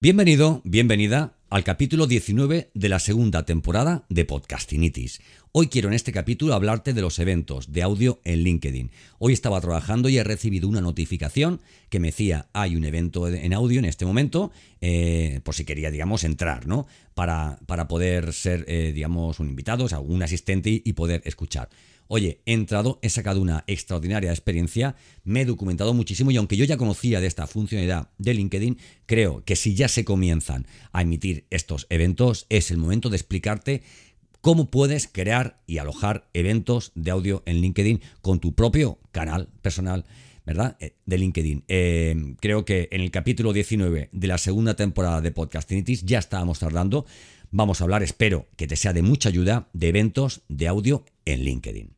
Bienvenido, bienvenida al capítulo 19 de la segunda temporada de Podcastinitis. Hoy quiero en este capítulo hablarte de los eventos de audio en LinkedIn. Hoy estaba trabajando y he recibido una notificación que me decía hay un evento en audio en este momento, eh, por si quería, digamos, entrar, ¿no? Para, para poder ser, eh, digamos, un invitado, o sea, un asistente y poder escuchar. Oye, he entrado, he sacado una extraordinaria experiencia, me he documentado muchísimo y aunque yo ya conocía de esta funcionalidad de LinkedIn, creo que si ya se comienzan a emitir estos eventos, es el momento de explicarte cómo puedes crear y alojar eventos de audio en LinkedIn con tu propio canal personal. ¿verdad? Eh, de LinkedIn. Eh, creo que en el capítulo 19 de la segunda temporada de Podcastinitis ya estábamos tardando. Vamos a hablar, espero que te sea de mucha ayuda, de eventos de audio en LinkedIn.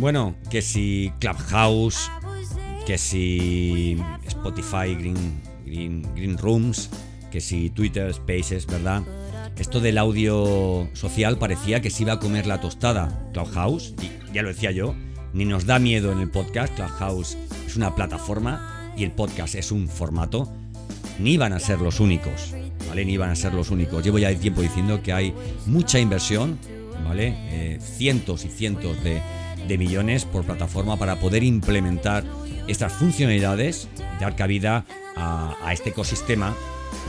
Bueno, que si Clubhouse, que si Spotify, Green, Green, Green Rooms, que si Twitter Spaces, ¿verdad? Esto del audio social parecía que se iba a comer la tostada. Clubhouse, y ya lo decía yo, ni nos da miedo en el podcast. Clubhouse es una plataforma y el podcast es un formato. Ni van a ser los únicos, ¿vale? Ni van a ser los únicos. Llevo ya tiempo diciendo que hay mucha inversión, ¿vale? Eh, cientos y cientos de, millones por plataforma para poder implementar estas funcionalidades, dar cabida a este ecosistema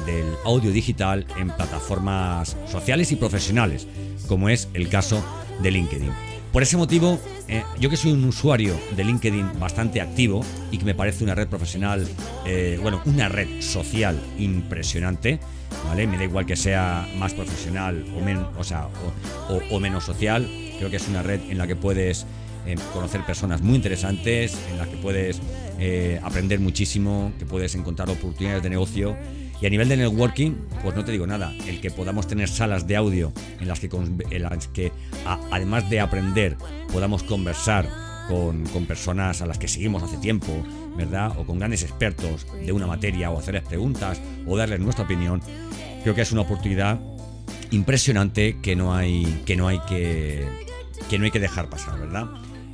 del audio digital en plataformas sociales y profesionales, como es el caso de LinkedIn. Por ese motivo, eh, yo que soy un usuario de LinkedIn bastante activo y que me parece una red profesional, eh, bueno, una red social impresionante, ¿vale? Me da igual que sea más profesional o, o, menos social, creo que es una red en la que puedes eh, conocer personas muy interesantes, en la que puedes aprender muchísimo, que puedes encontrar oportunidades de negocio y a nivel de networking, pues no te digo nada, el que podamos tener salas de audio en las que, además de aprender, podamos conversar con, personas a las que seguimos hace tiempo, ¿verdad? O con grandes expertos de una materia, o hacerles preguntas, o darles nuestra opinión, creo que es una oportunidad impresionante que no hay que, no hay que, que, no hay que dejar pasar, ¿verdad?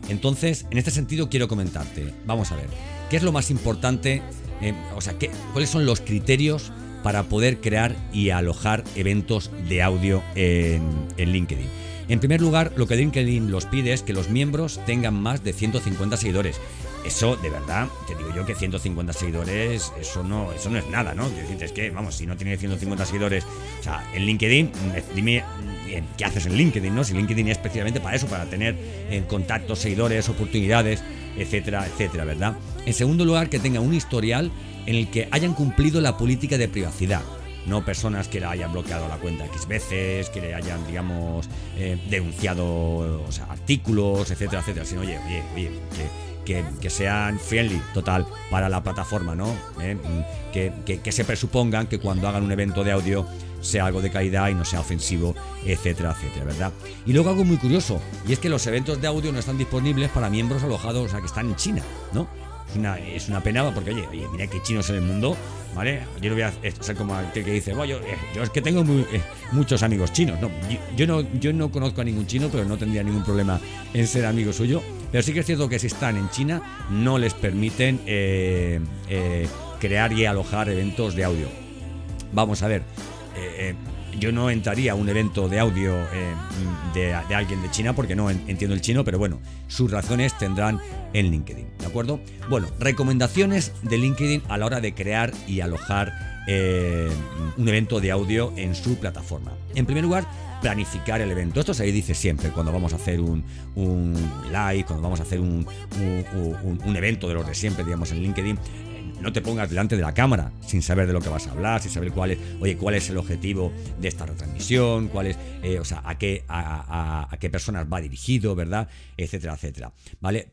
Entonces, en este sentido quiero comentarte, vamos a ver, ¿qué es lo más importante eh, o sea, ¿qué, ¿cuáles son los criterios para poder crear y alojar eventos de audio en, LinkedIn? En primer lugar, lo que LinkedIn los pide es que los miembros tengan más de 150 seguidores. Eso, de verdad, te digo yo que 150 seguidores, eso no, eso no es nada, ¿no? Es que, vamos, si no tiene 150 seguidores, o sea, en LinkedIn, dime qué haces en LinkedIn, ¿no? Si LinkedIn es especialmente para eso, para tener en eh, contactos, seguidores, oportunidades, etcétera, etcétera, ¿verdad? En segundo lugar, que tenga un historial en el que hayan cumplido la política de privacidad. No personas que le hayan bloqueado la cuenta X veces, que le hayan, digamos, eh, denunciado artículos, etcétera, etcétera. Sino, oye, oye, oye, que, sean friendly, total, para la plataforma, ¿no? Eh, que, que se presupongan que cuando hagan un evento de audio sea algo de calidad y no sea ofensivo, etcétera, etcétera, ¿verdad? Y luego algo muy curioso, y es que los eventos de audio no están disponibles para miembros alojados, o sea, que están en China, ¿no? Es una, es una pena porque, oye, oye, mira que chinos en el mundo, ¿vale? Yo no voy a ser como aquel que dice, bueno, eh, yo, es que tengo eh, muchos amigos chinos. No, yo, no, yo no conozco a ningún chino, pero no tendría ningún problema en ser amigo suyo. Pero sí que es cierto que si están en China, no les permiten eh, crear y alojar eventos de audio. Vamos a ver, eh, yo no entraría a un evento de audio eh, de, alguien de China porque no entiendo el chino, pero bueno, sus razones tendrán en LinkedIn, ¿de acuerdo? Bueno, recomendaciones de LinkedIn a la hora de crear y alojar eh, un evento de audio en su plataforma. En primer lugar, planificar el evento. Esto se dice siempre cuando vamos a hacer un, live, cuando vamos a hacer un, un evento de los de siempre, digamos, en LinkedIn no te pongas delante de la cámara sin saber de lo que vas a hablar, sin saber cuál es, oye, cuál es el objetivo de esta retransmisión, cuál es, eh, o sea, a qué, a, qué personas va dirigido, ¿verdad? Etcétera, etcétera. ¿Vale?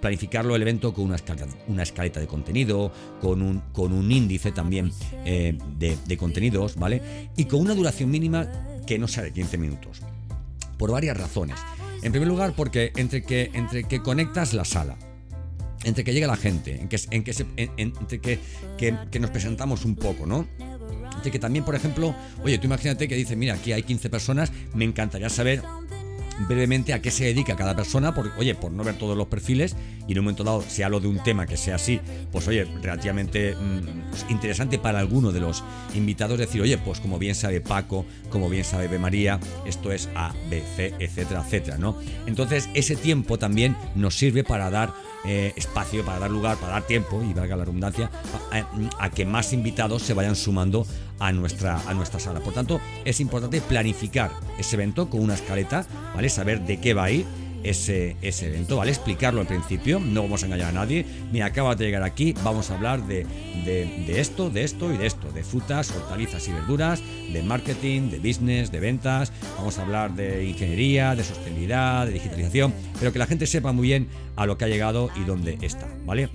planificarlo el evento con una escaleta, una escaleta de contenido, con un, con un índice también eh, de, contenidos, ¿vale? Y con una duración mínima que no sea de 15 minutos. Por varias razones. En primer lugar, porque entre que, entre que conectas la sala, entre que llega la gente, en que, en que, entre que, que, nos presentamos un poco, ¿no? Entre que también, por ejemplo, oye, tú imagínate que dices, mira, aquí hay 15 personas, me encantaría saber brevemente a qué se dedica cada persona, porque, oye, por no ver todos los perfiles y en un momento dado se hablo de un tema que sea así, pues oye, relativamente mm, pues, interesante para alguno de los invitados decir, oye, pues como bien sabe Paco, como bien sabe B. María, esto es A, B, C, etcétera, etcétera, ¿no? Entonces ese tiempo también nos sirve para dar eh, espacio, para dar lugar, para dar tiempo, y valga la redundancia, a, que más invitados se vayan sumando a nuestra, a nuestra sala. Por tanto, es importante planificar ese evento con una escaleta, ¿vale? Saber de qué va a ir ese, ese evento, ¿vale? Explicarlo al principio, no vamos a engañar a nadie. Mira, acabas de llegar aquí, vamos a hablar de, de, esto, de esto y de esto, de frutas, hortalizas y verduras, de marketing, de business, de ventas, vamos a hablar de ingeniería, de sostenibilidad, de digitalización, pero que la gente sepa muy bien a lo que ha llegado y dónde está, ¿vale?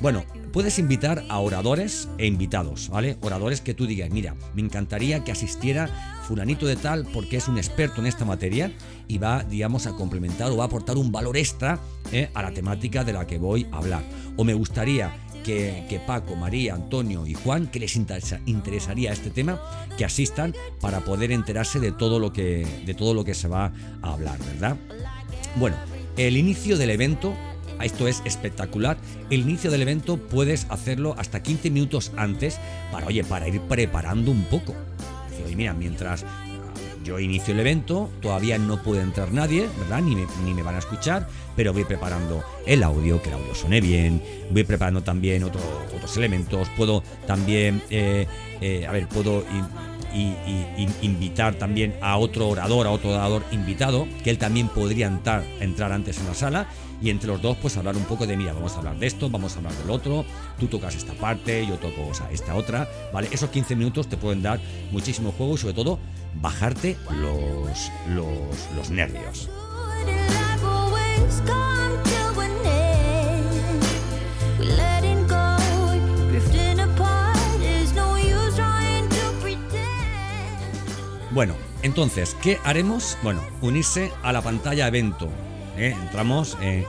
Bueno, puedes invitar a oradores e invitados, ¿vale? Oradores que tú digas, mira, me encantaría que asistiera fulanito de tal porque es un experto en esta materia y va, digamos, a complementar o va a aportar un valor extra ¿eh? a la temática de la que voy a hablar. O me gustaría que, Paco, María, Antonio y Juan, que les interesaría este tema, que asistan para poder enterarse de todo lo que, de todo lo que se va a hablar, ¿verdad? Bueno, el inicio del evento esto es espectacular. El inicio del evento puedes hacerlo hasta 15 minutos antes para, oye, para ir preparando un poco. Oye, mira, mientras yo inicio el evento, todavía no puede entrar nadie, ¿verdad? Ni me, ni me van a escuchar, pero voy preparando el audio, que el audio suene bien, voy preparando también otros elementos, puedo también, eh, eh, a ver, puedo invitar también a otro orador, a otro orador invitado, que él también podría entrar, entrar antes en la sala y entre los dos pues hablar un poco de, mira, vamos a hablar de esto, vamos a hablar del otro, tú tocas esta parte, yo toco esta otra, ¿vale? Esos 15 minutos te pueden dar muchísimo juego y sobre todo bajarte los, los nervios. Bueno, entonces, ¿qué haremos? Bueno, unirse a la pantalla evento. ¿eh? Entramos en,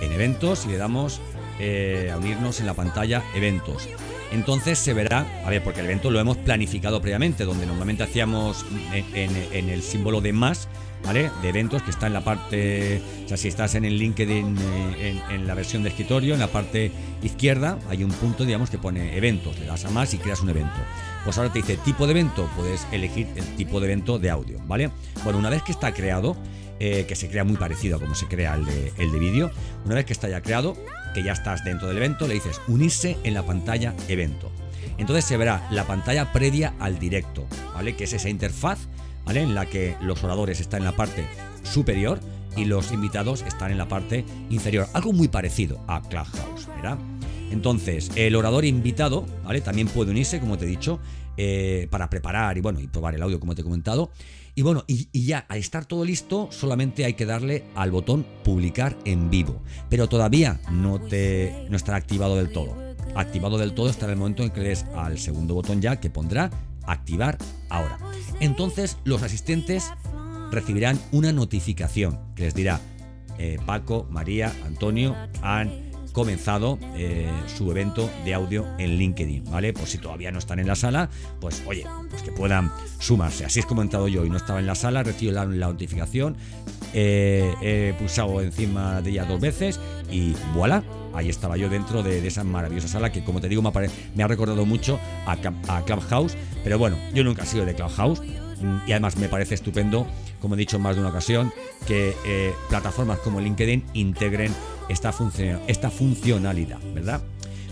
eventos y le damos eh, a unirnos en la pantalla eventos. Entonces se verá, a ver, porque el evento lo hemos planificado previamente, donde normalmente hacíamos en, el símbolo de más, ¿vale? De eventos que está en la parte, o sea, si estás en el LinkedIn eh, en, la versión de escritorio, en la parte izquierda hay un punto, digamos, que pone eventos, le das a más y creas un evento. Pues ahora te dice tipo de evento, puedes elegir el tipo de evento de audio, ¿vale? Bueno, una vez que está creado, eh, que se crea muy parecido a como se crea el de, el de vídeo, una vez que está ya creado, que ya estás dentro del evento, le dices unirse en la pantalla evento. Entonces se verá la pantalla previa al directo, ¿vale? Que es esa interfaz, En la que los oradores están en la parte superior y los invitados están en la parte inferior. Algo muy parecido a Clubhouse, ¿verdad? Entonces, el orador invitado, ¿vale? También puede unirse, como te he dicho, eh, para preparar y bueno, y probar el audio, como te he comentado. Y bueno, y, ya al estar todo listo, solamente hay que darle al botón publicar en vivo. Pero todavía no, te, no estará activado del todo. Activado del todo estará el momento en que le des al segundo botón ya que pondrá activar ahora. Entonces los asistentes recibirán una notificación que les dirá eh, Paco, María, Antonio han comenzado eh, su evento de audio en LinkedIn, ¿vale? Por si todavía no están en la sala, pues oye, pues que puedan sumarse. Así es como he entrado yo y no estaba en la sala, recibo la, notificación, eh, he pulsado encima de ella dos veces y voilà, ahí estaba yo dentro de, esa maravillosa sala que como te digo me ha, recordado mucho a, Clubhouse, pero bueno, yo nunca he sido de Clubhouse, Mm, y además me parece estupendo, como he dicho en más de una ocasión, que eh, plataformas como LinkedIn integren esta, esta funcionalidad, ¿verdad?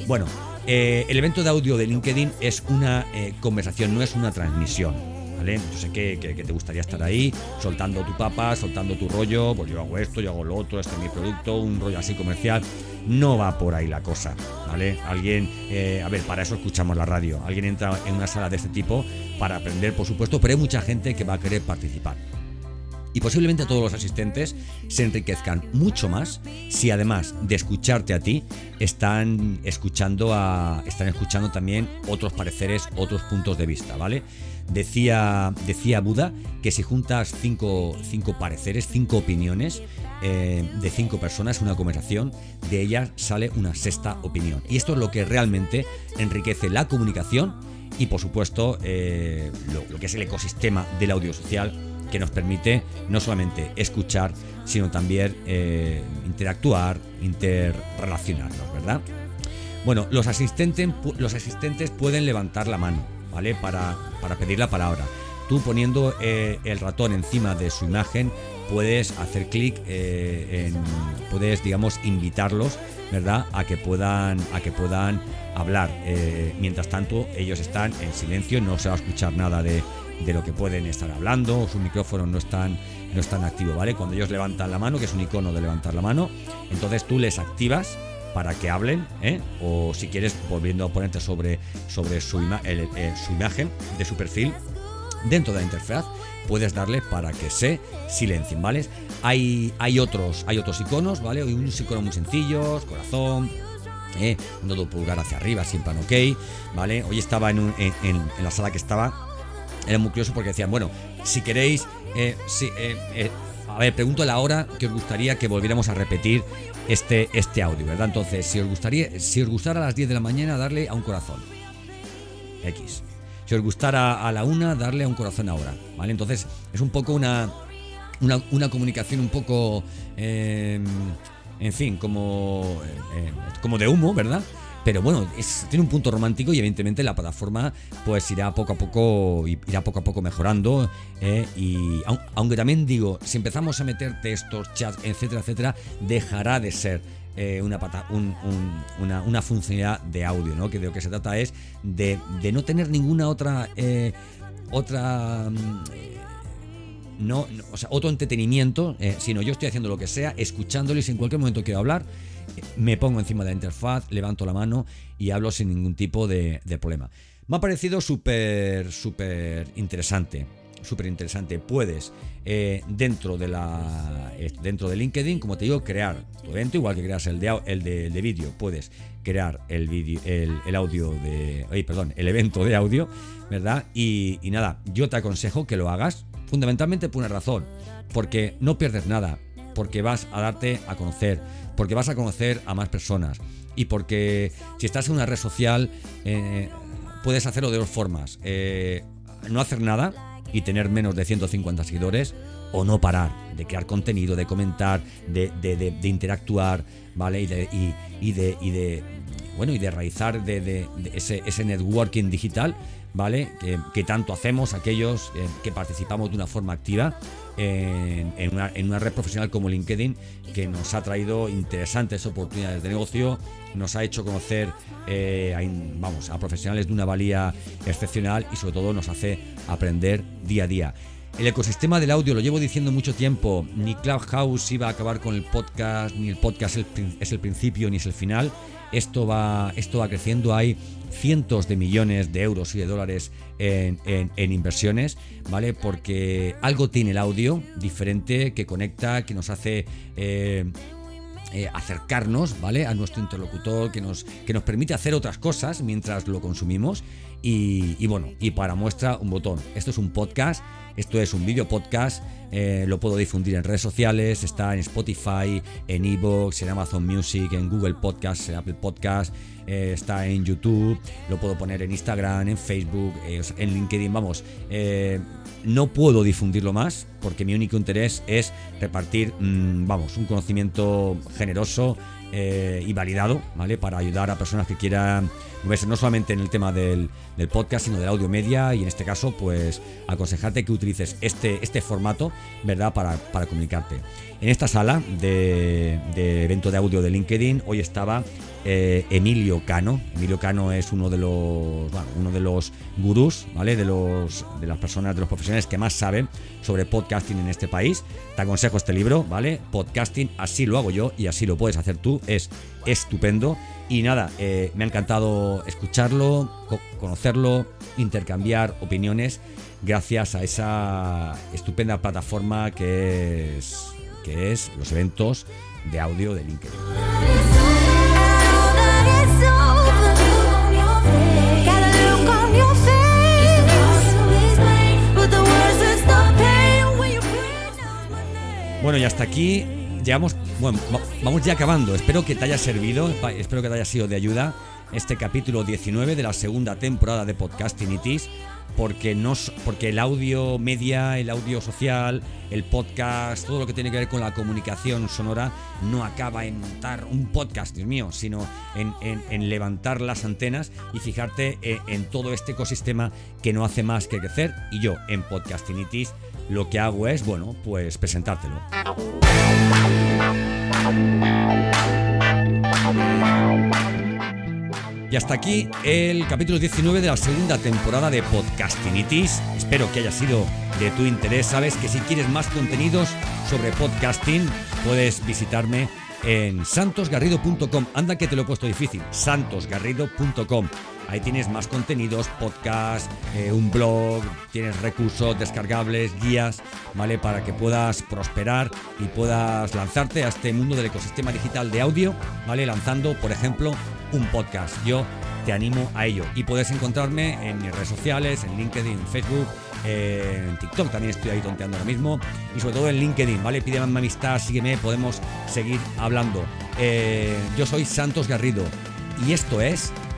Bueno, eh, el evento de audio de LinkedIn es una eh, conversación, no es una transmisión. ¿Vale? Yo sé que, te gustaría estar ahí, soltando tu papa, soltando tu rollo, pues yo hago esto, yo hago lo otro, este es mi producto, un rollo así comercial. No va por ahí la cosa, ¿vale? Alguien, a ver, para eso escuchamos la radio. Alguien entra en una sala de este tipo para aprender, por supuesto, pero hay mucha gente que va a querer participar y posiblemente todos los asistentes se enriquezcan mucho más si además de escucharte a ti están escuchando a están escuchando también otros pareceres, otros puntos de vista, ¿vale? Decía, decía Buda que si juntas cinco, cinco pareceres, cinco opiniones eh, de cinco personas, una conversación, de ellas sale una sexta opinión. Y esto es lo que realmente enriquece la comunicación y por supuesto eh, lo, lo que es el ecosistema del audio social que nos permite no solamente escuchar, sino también eh, interactuar, interrelacionarnos, ¿verdad? Bueno, los asistentes, los asistentes pueden levantar la mano, ¿vale? Para, para pedir la palabra. Tú poniendo eh, el ratón encima de su imagen, puedes hacer clic eh, puedes, digamos, invitarlos, ¿verdad? A que puedan, a que puedan hablar. mientras tanto, ellos están en silencio, no se va a escuchar nada de, de lo que pueden estar hablando, o su micrófono no están, no están activo, ¿vale? Cuando ellos levantan la mano, que es un icono de levantar la mano, entonces tú les activas para que hablen, ¿eh? o si quieres, volviendo a ponerte sobre, sobre su, eh, su imagen de su perfil, dentro de la interfaz, puedes darle para que se silencien, ¿vale? Hay, hay, otros, hay otros iconos, ¿vale? Hay unos iconos muy sencillos, corazón, ¿eh? un dedo pulgar hacia arriba, siempre en ok, ¿vale? Hoy estaba en, en la sala que estaba era muy curioso porque decían, bueno, si queréis, eh, eh, eh, a ver, pregunto la hora que os gustaría que volviéramos a repetir este, este audio, ¿verdad? Entonces, si os gustaría, si os gustara a las 10 de la mañana, darle a un corazón. X. Si os gustara a la una, darle a un corazón ahora, ¿vale? Entonces, es un poco una, una, comunicación un poco, en fin, como, como de humo, ¿verdad? Pero bueno, tiene un punto romántico y evidentemente la plataforma pues irá poco a poco, irá poco a poco mejorando. Eh, y aunque también digo, si empezamos a meter textos, chats, etcétera, etcétera, dejará de ser eh, una, una, una, funcionalidad de audio, ¿no? Que de lo que se trata es de, no tener ninguna otra eh, otra no, o sea, otro entretenimiento, sino yo estoy haciendo lo que sea, si en cualquier momento quiero hablar, me pongo encima de la interfaz, levanto la mano y hablo sin ningún tipo de, problema. Me ha parecido súper, súper interesante. Súper interesante. Puedes, eh, dentro, de la, eh, dentro de LinkedIn, como te digo, crear tu evento, igual que creas el de, el de, vídeo, puedes crear el, vídeo, el, audio de. perdón, el evento de audio, ¿verdad? Y nada, yo te aconsejo que lo hagas fundamentalmente por una razón. Porque no pierdes nada, porque vas a darte a conocer, porque vas a conocer a más personas y porque si estás en una red social eh, puedes hacerlo de dos formas. Eh, no hacer nada y tener menos de 150 seguidores o no parar de crear contenido, de comentar, de, interactuar, ¿vale? Y de, y, de, bueno, y de realizar de, ese, ese networking digital, ¿vale? Que, tanto hacemos aquellos eh, que participamos de una forma activa en, una, red profesional como LinkedIn que nos ha traído interesantes oportunidades de negocio, nos ha hecho conocer eh, vamos, a profesionales de una valía excepcional y sobre todo nos hace aprender día a día. El ecosistema del audio, lo llevo diciendo mucho tiempo, ni Clubhouse iba a acabar con el podcast, ni el podcast es el principio ni es el final. Esto va, esto va creciendo, hay cientos de millones de euros y de dólares en, inversiones, ¿vale? Porque algo tiene el audio diferente que conecta, que nos hace... Eh, eh, acercarnos, ¿vale? A nuestro interlocutor, que nos, que nos permite hacer otras cosas mientras lo consumimos. Y, bueno, y para muestra un botón. Esto es un podcast, esto es un video podcast, eh, lo puedo difundir en redes sociales, está en Spotify, en Evox, en Amazon Music, en Google Podcast, en Apple Podcast, eh, está en YouTube, lo puedo poner en Instagram, en Facebook, eh, en LinkedIn, vamos. Eh, no puedo difundirlo más porque mi único interés es repartir, mm, vamos, un conocimiento generoso eh, y validado, ¿vale? Para ayudar a personas que quieran no solamente en el tema del, podcast, sino del audio media y en este caso, pues aconsejarte que utilices este, este formato, ¿verdad? Para, para comunicarte. En esta sala de, evento de audio de LinkedIn, hoy estaba eh, Emilio Cano. Emilio Cano es uno de los, uno de los gurús, ¿vale? De, los, de las personas, de los profesionales que más saben sobre podcasting en este país. Te aconsejo este libro, ¿vale? Podcasting, así lo hago yo y así lo puedes hacer tú. Es estupendo. Y nada, eh, me ha encantado escucharlo, conocerlo, intercambiar opiniones gracias a esa estupenda plataforma que es, que es los eventos de audio de LinkedIn. Bueno, y hasta aquí llegamos, bueno, vamos ya acabando. Espero que te haya servido, espero que te haya sido de ayuda este capítulo 19 de la segunda temporada de Podcasting Itis, porque, no, porque el audio media, el audio social, el podcast, todo lo que tiene que ver con la comunicación sonora, no acaba en montar un podcast, Dios mío, sino en, levantar las antenas y fijarte en, en, todo este ecosistema que no hace más que crecer. Y yo, en Podcasting Itis, lo que hago es, bueno, pues presentártelo. Y hasta aquí el capítulo 19 de la segunda temporada de Podcastinitis. Espero que haya sido de tu interés. Sabes que si quieres más contenidos sobre podcasting, puedes visitarme en santosgarrido.com. Anda que te lo he puesto difícil. santosgarrido.com. Ahí tienes más contenidos, podcast, eh, un blog, tienes recursos descargables, guías, ¿vale? Para que puedas prosperar y puedas lanzarte a este mundo del ecosistema digital de audio, ¿vale? Lanzando, por ejemplo, un podcast. Yo te animo a ello. Y puedes encontrarme en mis redes sociales, en LinkedIn, en Facebook, en TikTok también estoy ahí tonteando ahora mismo. Y sobre todo en LinkedIn, ¿vale? Pídeme amistad, sígueme, podemos seguir hablando. Eh, yo soy Santos Garrido y esto es